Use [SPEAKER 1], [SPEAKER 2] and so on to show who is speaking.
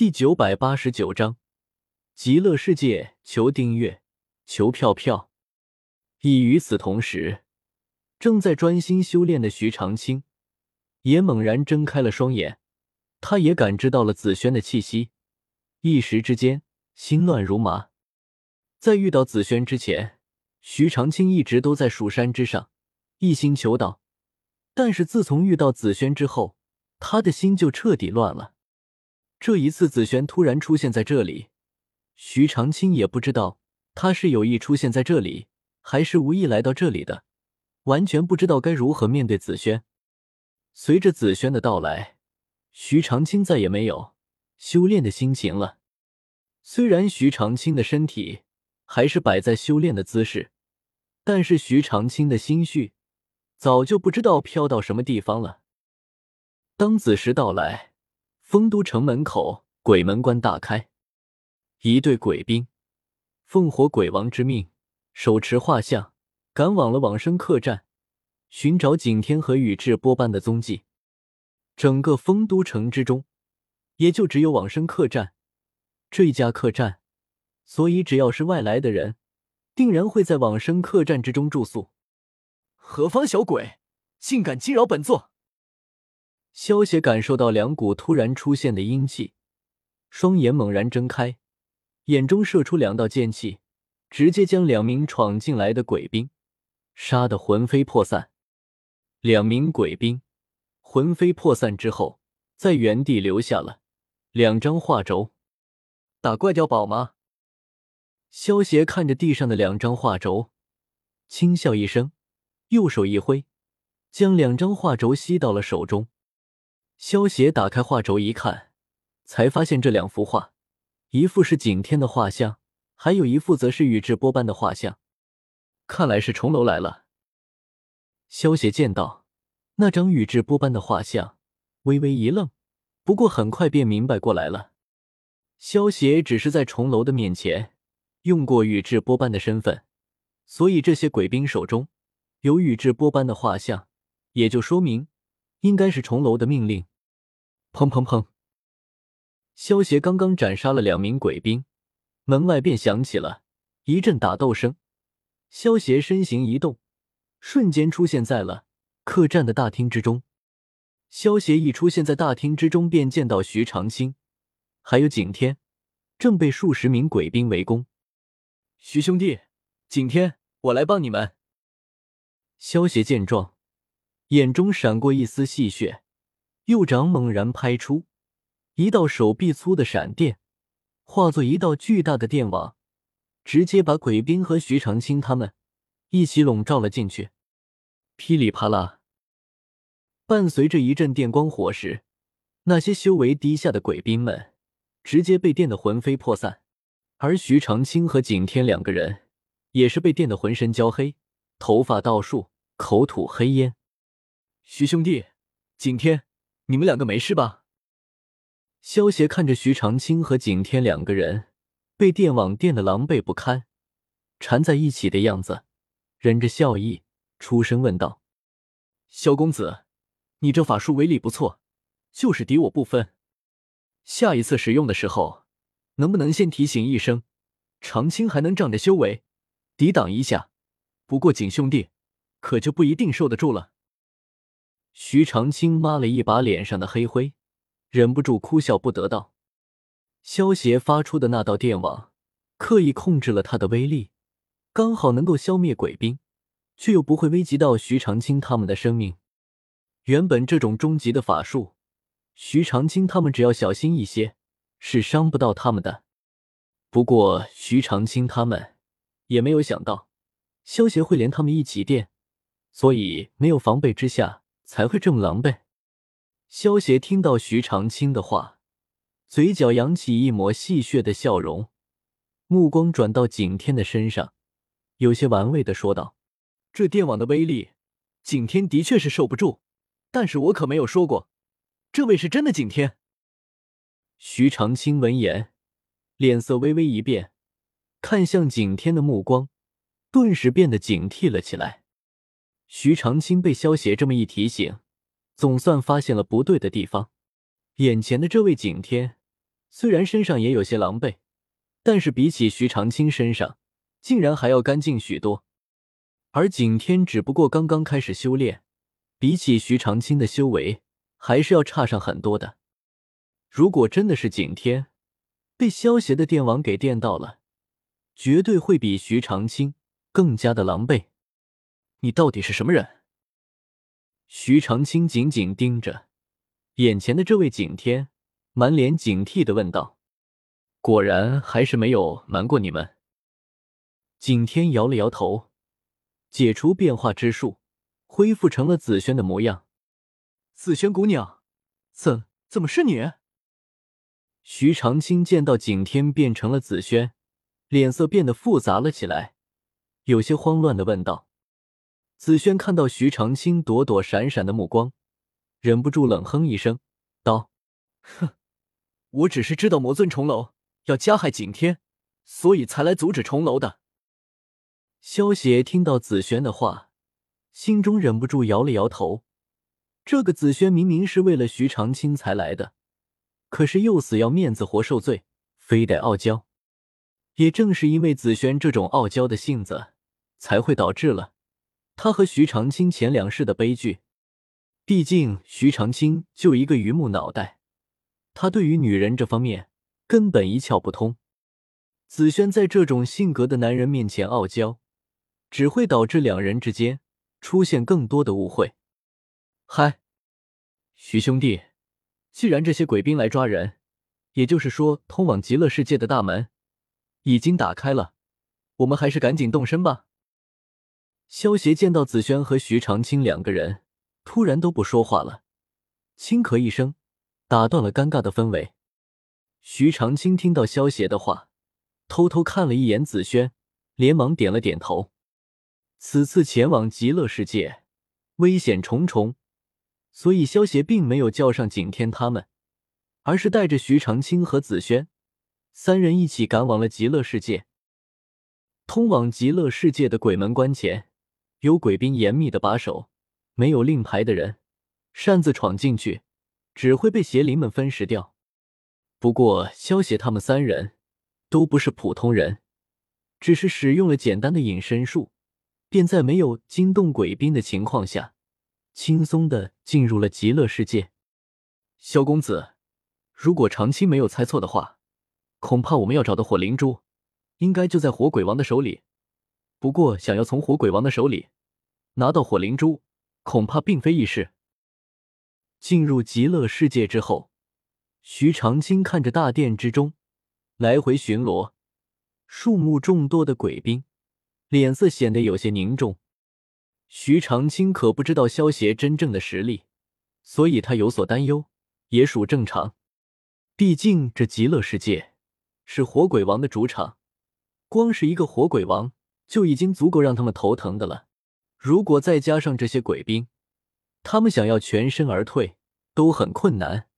[SPEAKER 1] 第九百八十九章极乐世界，求订阅，求票票。亦与此同时，正在专心修炼的徐长卿也猛然睁开了双眼，他也感知到了紫萱的气息，一时之间心乱如麻。在遇到紫萱之前，徐长卿一直都在蜀山之上一心求道，但是自从遇到紫萱之后，他的心就彻底乱了。这一次，紫萱突然出现在这里，徐长卿也不知道他是有意出现在这里，还是无意来到这里的，完全不知道该如何面对紫萱。随着紫萱的到来，徐长卿再也没有修炼的心情了。虽然徐长卿的身体还是摆在修炼的姿势，但是徐长卿的心绪早就不知道飘到什么地方了。当子时到来，丰都城门口鬼门关大开，一队鬼兵奉火鬼王之命，手持画像，赶往了往生客栈，寻找景天和宇智波斑的踪迹。整个丰都城之中，也就只有往生客栈这一家客栈，所以只要是外来的人，定然会在往生客栈之中住宿。
[SPEAKER 2] 何方小鬼，竟敢惊扰本座！
[SPEAKER 1] 萧邪感受到两股突然出现的阴气，双眼猛然睁开，眼中射出两道剑气，直接将两名闯进来的鬼兵杀得魂飞魄散。两名鬼兵魂飞魄散之后，在原地留下了两张画轴。
[SPEAKER 2] 打怪掉宝吗？
[SPEAKER 1] 萧邪看着地上的两张画轴，轻笑一声，右手一挥，将两张画轴吸到了手中。萧协打开画轴一看，才发现这两幅画，一幅是景天的画像，还有一幅则是宇智波斑的画像。看来是重楼来了。萧协见到那张宇智波斑的画像，微微一愣，不过很快便明白过来了。萧协只是在重楼的面前用过宇智波斑的身份，所以这些鬼兵手中有宇智波斑的画像，也就说明应该是重楼的命令。砰砰砰！萧协刚刚斩杀了两名鬼兵，门外便响起了一阵打斗声。萧协身形一动，瞬间出现在了客栈的大厅之中。萧协一出现在大厅之中，便见到徐长卿还有景天正被数十名鬼兵围攻。
[SPEAKER 2] 徐兄弟，景天，我来帮你们。
[SPEAKER 1] 萧协见状，眼中闪过一丝戏谑。右掌猛然拍出一道手臂粗的闪电，化作一道巨大的电网，直接把鬼兵和徐长卿他们一起笼罩了进去。噼里啪啦，伴随着一阵电光火石，那些修为低下的鬼兵们直接被电得魂飞魄散，而徐长卿和景天两个人也是被电得浑身焦黑，头发倒竖，口吐黑烟。
[SPEAKER 2] 徐兄弟，景天。你们两个没事吧？
[SPEAKER 1] 萧协看着徐长卿和景天两个人被电网电的狼狈不堪，缠在一起的样子，忍着笑意出声问道：“
[SPEAKER 2] 萧公子，你这法术威力不错，就是敌我不分。下一次使用的时候，能不能先提醒一声？长青还能仗着修为抵挡一下，不过景兄弟可就不一定受得住了。”
[SPEAKER 1] 徐长青抹了一把脸上的黑灰，忍不住哭笑不得道：“萧协发出的那道电网，刻意控制了他的威力，刚好能够消灭鬼兵，却又不会危及到徐长青他们的生命。原本这种终极的法术，徐长青他们只要小心一些，是伤不到他们的。不过徐长青他们也没有想到，萧协会连他们一起电，所以没有防备之下。”才会这么狼狈。萧协听到徐长卿的话，嘴角扬起一抹戏谑的笑容，目光转到景天的身上，有些玩味的说道：“
[SPEAKER 2] 这电网的威力，景天的确是受不住，但是我可没有说过，这位是真的景天。”
[SPEAKER 1] 徐长卿闻言，脸色微微一变，看向景天的目光顿时变得警惕了起来。徐长卿被萧协这么一提醒，总算发现了不对的地方。眼前的这位景天，虽然身上也有些狼狈，但是比起徐长卿身上，竟然还要干净许多。而景天只不过刚刚开始修炼，比起徐长卿的修为，还是要差上很多的。如果真的是景天被萧邪的电网给电到了，绝对会比徐长卿更加的狼狈。
[SPEAKER 2] 你到底是什么人？
[SPEAKER 1] 徐长卿紧紧盯着眼前的这位景天，满脸警惕的问道：“
[SPEAKER 2] 果然还是没有瞒过你们。”
[SPEAKER 1] 景天摇了摇头，解除变化之术，恢复成了紫萱的模样。
[SPEAKER 2] 紫萱姑娘，怎怎么是你？
[SPEAKER 1] 徐长卿见到景天变成了紫萱，脸色变得复杂了起来，有些慌乱的问道。紫萱看到徐长卿躲躲闪闪的目光，忍不住冷哼一声，道：“
[SPEAKER 2] 哼，我只是知道魔尊重楼要加害景天，所以才来阻止重楼的。”
[SPEAKER 1] 萧邪听到紫萱的话，心中忍不住摇了摇头。这个紫萱明明是为了徐长卿才来的，可是又死要面子活受罪，非得傲娇。也正是因为紫萱这种傲娇的性子，才会导致了。他和徐长卿前两世的悲剧，毕竟徐长卿就一个榆木脑袋，他对于女人这方面根本一窍不通。紫萱在这种性格的男人面前傲娇，只会导致两人之间出现更多的误会。
[SPEAKER 2] 嗨，徐兄弟，既然这些鬼兵来抓人，也就是说通往极乐世界的大门已经打开了，我们还是赶紧动身吧。
[SPEAKER 1] 萧协见到紫萱和徐长卿两个人突然都不说话了，轻咳一声，打断了尴尬的氛围。徐长卿听到萧协的话，偷偷看了一眼紫萱，连忙点了点头。此次前往极乐世界，危险重重，所以萧协并没有叫上景天他们，而是带着徐长卿和紫萱三人一起赶往了极乐世界。通往极乐世界的鬼门关前。有鬼兵严密的把守，没有令牌的人擅自闯进去，只会被邪灵们分食掉。不过，萧邪他们三人都不是普通人，只是使用了简单的隐身术，便在没有惊动鬼兵的情况下，轻松的进入了极乐世界。
[SPEAKER 2] 萧公子，如果长青没有猜错的话，恐怕我们要找的火灵珠，应该就在火鬼王的手里。不过，想要从火鬼王的手里拿到火灵珠，恐怕并非易事。
[SPEAKER 1] 进入极乐世界之后，徐长青看着大殿之中来回巡逻、数目众多的鬼兵，脸色显得有些凝重。徐长青可不知道萧协真正的实力，所以他有所担忧，也属正常。毕竟这极乐世界是火鬼王的主场，光是一个火鬼王。就已经足够让他们头疼的了，如果再加上这些鬼兵，他们想要全身而退都很困难。